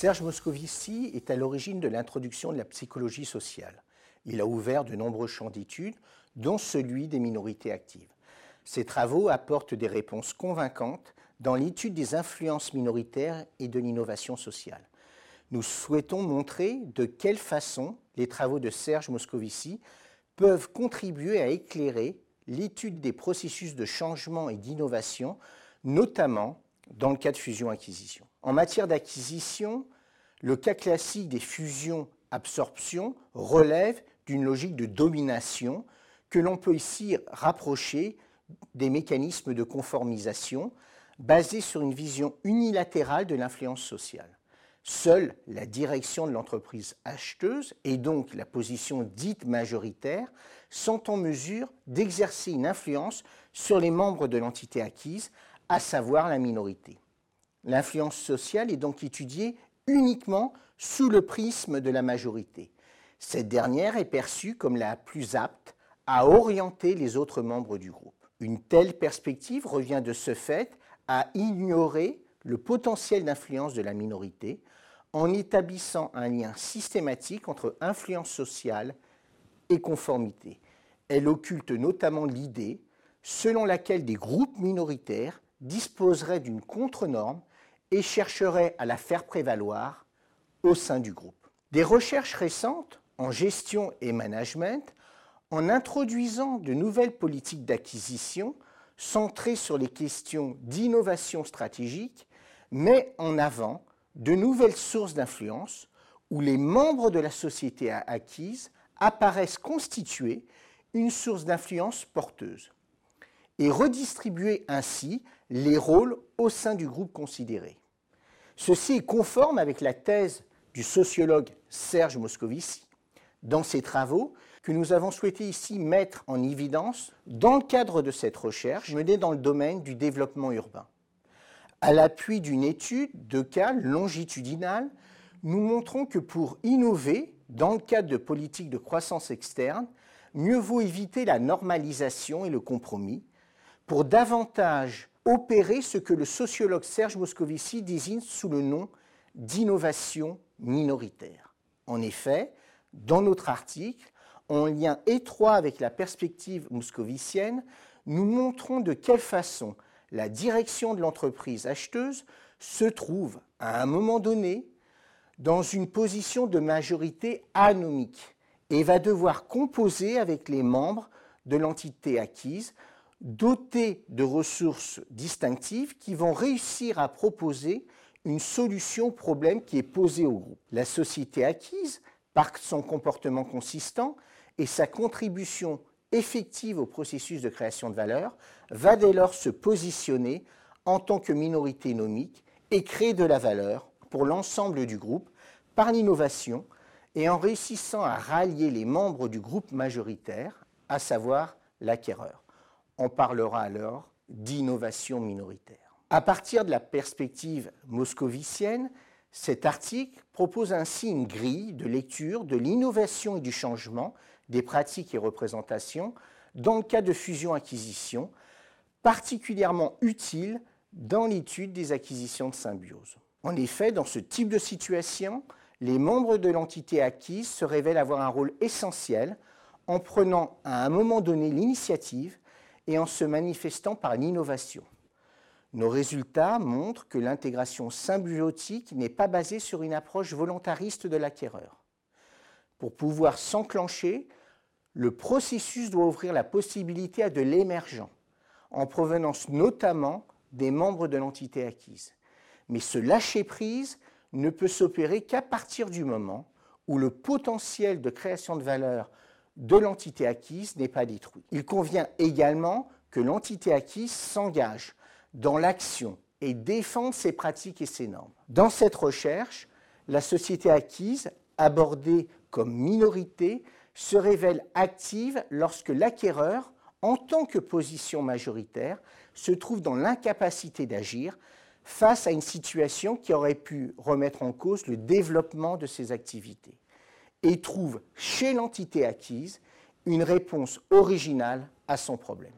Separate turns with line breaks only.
Serge Moscovici est à l'origine de l'introduction de la psychologie sociale. Il a ouvert de nombreux champs d'études, dont celui des minorités actives. Ses travaux apportent des réponses convaincantes dans l'étude des influences minoritaires et de l'innovation sociale. Nous souhaitons montrer de quelle façon les travaux de Serge Moscovici peuvent contribuer à éclairer l'étude des processus de changement et d'innovation, notamment dans le cas de fusion-acquisition. En matière d'acquisition, le cas classique des fusions-absorptions relève d'une logique de domination que l'on peut ici rapprocher des mécanismes de conformisation basés sur une vision unilatérale de l'influence sociale. Seule la direction de l'entreprise acheteuse et donc la position dite majoritaire sont en mesure d'exercer une influence sur les membres de l'entité acquise, à savoir la minorité. L'influence sociale est donc étudiée uniquement sous le prisme de la majorité. Cette dernière est perçue comme la plus apte à orienter les autres membres du groupe. Une telle perspective revient de ce fait à ignorer le potentiel d'influence de la minorité en établissant un lien systématique entre influence sociale et conformité. Elle occulte notamment l'idée selon laquelle des groupes minoritaires disposeraient d'une contre-norme et chercheraient à la faire prévaloir au sein du groupe. Des recherches récentes en gestion et management en introduisant de nouvelles politiques d'acquisition centrées sur les questions d'innovation stratégique, met en avant de nouvelles sources d'influence où les membres de la société acquise apparaissent constituer une source d'influence porteuse et redistribuer ainsi les rôles au sein du groupe considéré. Ceci est conforme avec la thèse du sociologue Serge Moscovici. Dans ses travaux, que nous avons souhaité ici mettre en évidence dans le cadre de cette recherche menée dans le domaine du développement urbain. À l'appui d'une étude de cas longitudinale, nous montrons que pour innover dans le cadre de politiques de croissance externe, mieux vaut éviter la normalisation et le compromis pour davantage opérer ce que le sociologue Serge Moscovici désigne sous le nom d'innovation minoritaire. En effet, dans notre article, en lien étroit avec la perspective moscovicienne, nous montrons de quelle façon la direction de l'entreprise acheteuse se trouve à un moment donné dans une position de majorité anomique et va devoir composer avec les membres de l'entité acquise, dotés de ressources distinctives qui vont réussir à proposer une solution au problème qui est posé au groupe. La société acquise, par son comportement consistant, et sa contribution effective au processus de création de valeur va dès lors se positionner en tant que minorité nomique et créer de la valeur pour l'ensemble du groupe par l'innovation et en réussissant à rallier les membres du groupe majoritaire, à savoir l'acquéreur. On parlera alors d'innovation minoritaire. À partir de la perspective moscovicienne, cet article propose ainsi une grille de lecture de l'innovation et du changement des pratiques et représentations dans le cas de fusion-acquisition, particulièrement utile dans l'étude des acquisitions de symbiose. En effet, dans ce type de situation, les membres de l'entité acquise se révèlent avoir un rôle essentiel en prenant à un moment donné l'initiative et en se manifestant par l'innovation. Nos résultats montrent que l'intégration symbiotique n'est pas basée sur une approche volontariste de l'acquéreur. Pour pouvoir s'enclencher, le processus doit ouvrir la possibilité à de l'émergent, en provenance notamment des membres de l'entité acquise. Mais ce lâcher-prise ne peut s'opérer qu'à partir du moment où le potentiel de création de valeur de l'entité acquise n'est pas détruit. Il convient également que l'entité acquise s'engage dans l'action et défende ses pratiques et ses normes. Dans cette recherche, la société acquise, abordée comme minorité, se révèle active lorsque l'acquéreur, en tant que position majoritaire, se trouve dans l'incapacité d'agir face à une situation qui aurait pu remettre en cause le développement de ses activités et trouve chez l'entité acquise une réponse originale à son problème.